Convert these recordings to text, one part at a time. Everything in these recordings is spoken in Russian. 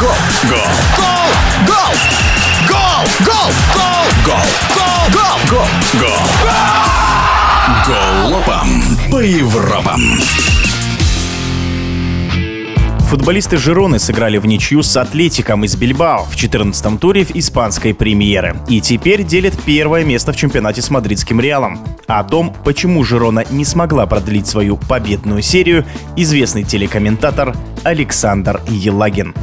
Гол! Гол! Гол! Гол! Гол! Гол! Гол! Гол! Гол! Гол! Гол! Голопом по Европам. Футболисты Жироны сыграли в ничью с Атлетиком из Бильбао в 14-м туре в испанской премьеры. И теперь делят первое место в чемпионате с мадридским Реалом. О том, почему Жирона не смогла продлить свою победную серию, известный телекомментатор Александр Елагин.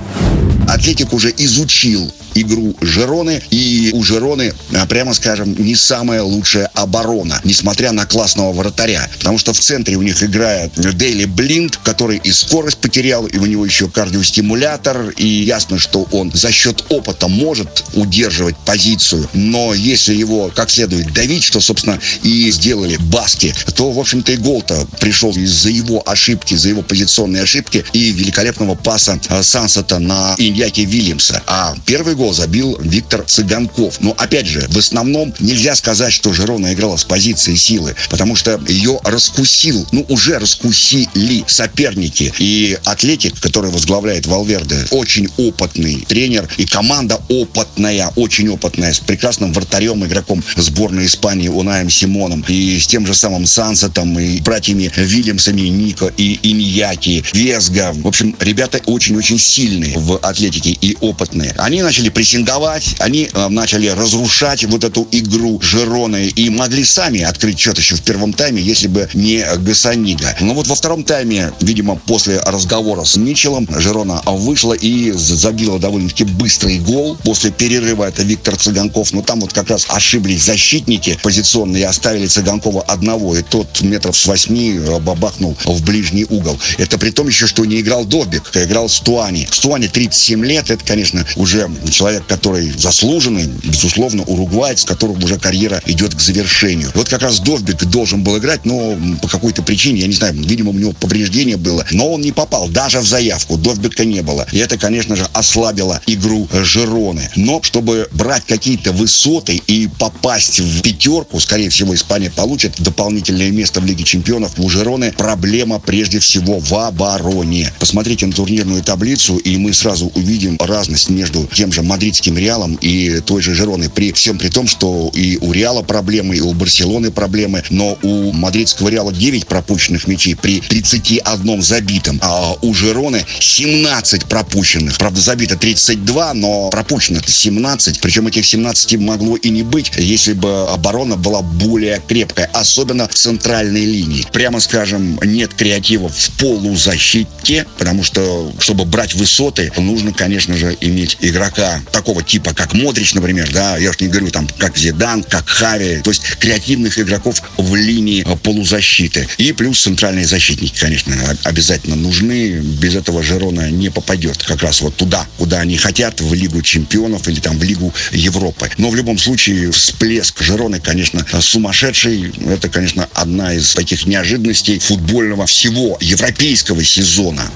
Атлетик уже изучил игру Жероны, и у Жероны, а, прямо скажем, не самая лучшая оборона, несмотря на классного вратаря. Потому что в центре у них играет Дейли Блинд, который и скорость потерял, и у него еще кардиостимулятор, и ясно, что он за счет опыта может удерживать позицию, но если его как следует давить, что, собственно, и сделали Баски, то, в общем-то, и гол-то пришел из-за его ошибки, за его позиционные ошибки и великолепного паса а, Сансета на Иньяки Вильямса. А первый гол гол забил Виктор Цыганков. Но, опять же, в основном нельзя сказать, что Жирона играла с позиции силы, потому что ее раскусил, ну, уже раскусили соперники. И Атлетик, который возглавляет Валверде, очень опытный тренер, и команда опытная, очень опытная, с прекрасным вратарем, игроком сборной Испании Унаем Симоном, и с тем же самым Сансетом, и братьями Вильямсами, Нико и Иньяки, Весга. В общем, ребята очень-очень сильные в Атлетике и опытные. Они начали прессинговать, они э, начали разрушать вот эту игру Жероны и могли сами открыть счет еще в первом тайме, если бы не Гасанига. Но вот во втором тайме, видимо, после разговора с Мичелом, Жерона вышла и забила довольно-таки быстрый гол. После перерыва это Виктор Цыганков. Но там вот как раз ошиблись защитники позиционные оставили Цыганкова одного. И тот метров с восьми э, бабахнул в ближний угол. Это при том еще, что не играл Добик, а играл Стуани. Стуани 37 лет, это, конечно, уже человек человек, который заслуженный, безусловно, уругвайц, которого уже карьера идет к завершению. Вот как раз Довбик должен был играть, но по какой-то причине, я не знаю, видимо, у него повреждение было, но он не попал даже в заявку. Довбика не было. И это, конечно же, ослабило игру Жироны. Но чтобы брать какие-то высоты и попасть в пятерку, скорее всего, Испания получит дополнительное место в Лиге Чемпионов. У Жироны проблема прежде всего в обороне. Посмотрите на турнирную таблицу, и мы сразу увидим разность между тем же мадридским Реалом и той же Жероной. При всем при том, что и у Реала проблемы, и у Барселоны проблемы, но у мадридского Реала 9 пропущенных мячей при 31 забитом, а у Жероны 17 пропущенных. Правда, забито 32, но пропущенных 17. Причем этих 17 могло и не быть, если бы оборона была более крепкая, особенно в центральной линии. Прямо скажем, нет креатива в полузащите, потому что, чтобы брать высоты, нужно, конечно же, иметь игрока такого типа, как Модрич, например, да, я уж не говорю там, как Зидан, как Хави, то есть креативных игроков в линии э, полузащиты. И плюс центральные защитники, конечно, обязательно нужны. Без этого Жерона не попадет как раз вот туда, куда они хотят, в Лигу чемпионов или там в Лигу Европы. Но в любом случае всплеск Жероны, конечно, сумасшедший. Это, конечно, одна из таких неожиданностей футбольного всего европейского сезона.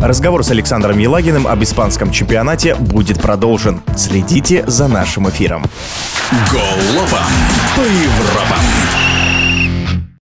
Разговор с Александром Елагиным об испанском чемпионате будет продолжен. Следите за нашим эфиром. Голова по Европам.